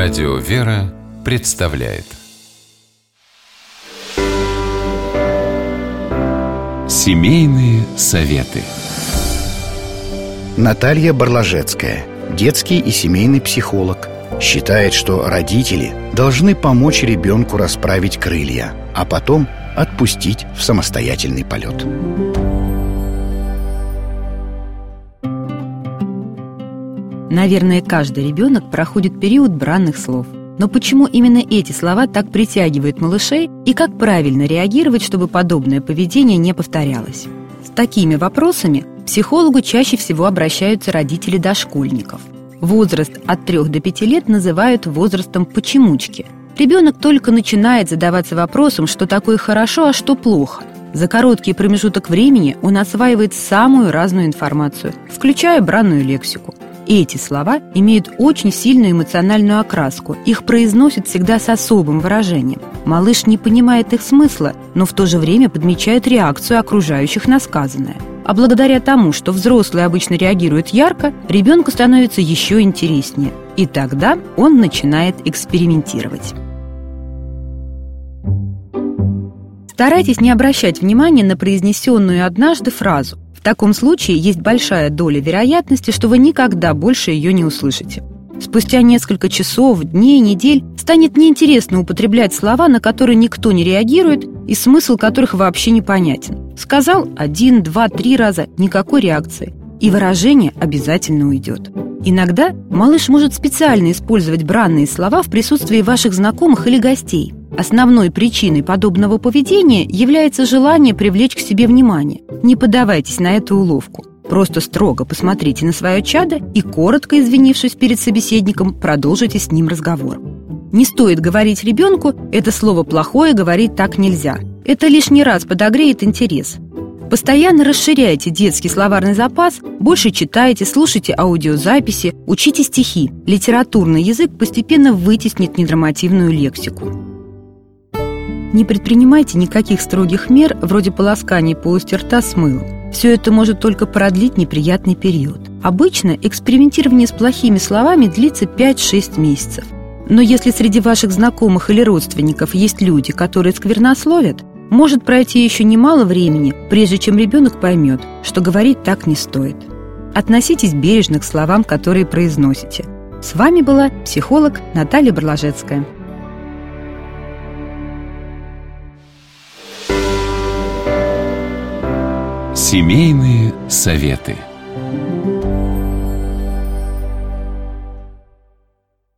Радио «Вера» представляет Семейные советы Наталья Барлажецкая, детский и семейный психолог, считает, что родители должны помочь ребенку расправить крылья, а потом отпустить в самостоятельный полет. Наверное, каждый ребенок проходит период бранных слов. Но почему именно эти слова так притягивают малышей и как правильно реагировать, чтобы подобное поведение не повторялось? С такими вопросами психологу чаще всего обращаются родители дошкольников. Возраст от 3 до 5 лет называют возрастом «почемучки». Ребенок только начинает задаваться вопросом, что такое хорошо, а что плохо. За короткий промежуток времени он осваивает самую разную информацию, включая бранную лексику – эти слова имеют очень сильную эмоциональную окраску. Их произносят всегда с особым выражением. Малыш не понимает их смысла, но в то же время подмечает реакцию окружающих на сказанное. А благодаря тому, что взрослые обычно реагируют ярко, ребенку становится еще интереснее. И тогда он начинает экспериментировать. Старайтесь не обращать внимания на произнесенную однажды фразу таком случае есть большая доля вероятности, что вы никогда больше ее не услышите. Спустя несколько часов, дней, недель станет неинтересно употреблять слова, на которые никто не реагирует и смысл которых вообще непонятен. Сказал один, два, три раза, никакой реакции. И выражение обязательно уйдет. Иногда малыш может специально использовать бранные слова в присутствии ваших знакомых или гостей. Основной причиной подобного поведения является желание привлечь к себе внимание. Не поддавайтесь на эту уловку. Просто строго посмотрите на свое чадо и, коротко извинившись перед собеседником, продолжите с ним разговор. Не стоит говорить ребенку «это слово плохое, говорить так нельзя». Это лишний раз подогреет интерес. Постоянно расширяйте детский словарный запас, больше читайте, слушайте аудиозаписи, учите стихи. Литературный язык постепенно вытеснит ненормативную лексику. Не предпринимайте никаких строгих мер, вроде полоскания полости рта с мылом. Все это может только продлить неприятный период. Обычно экспериментирование с плохими словами длится 5-6 месяцев. Но если среди ваших знакомых или родственников есть люди, которые сквернословят, может пройти еще немало времени, прежде чем ребенок поймет, что говорить так не стоит. Относитесь бережно к словам, которые произносите. С вами была психолог Наталья Барлажецкая. Семейные советы.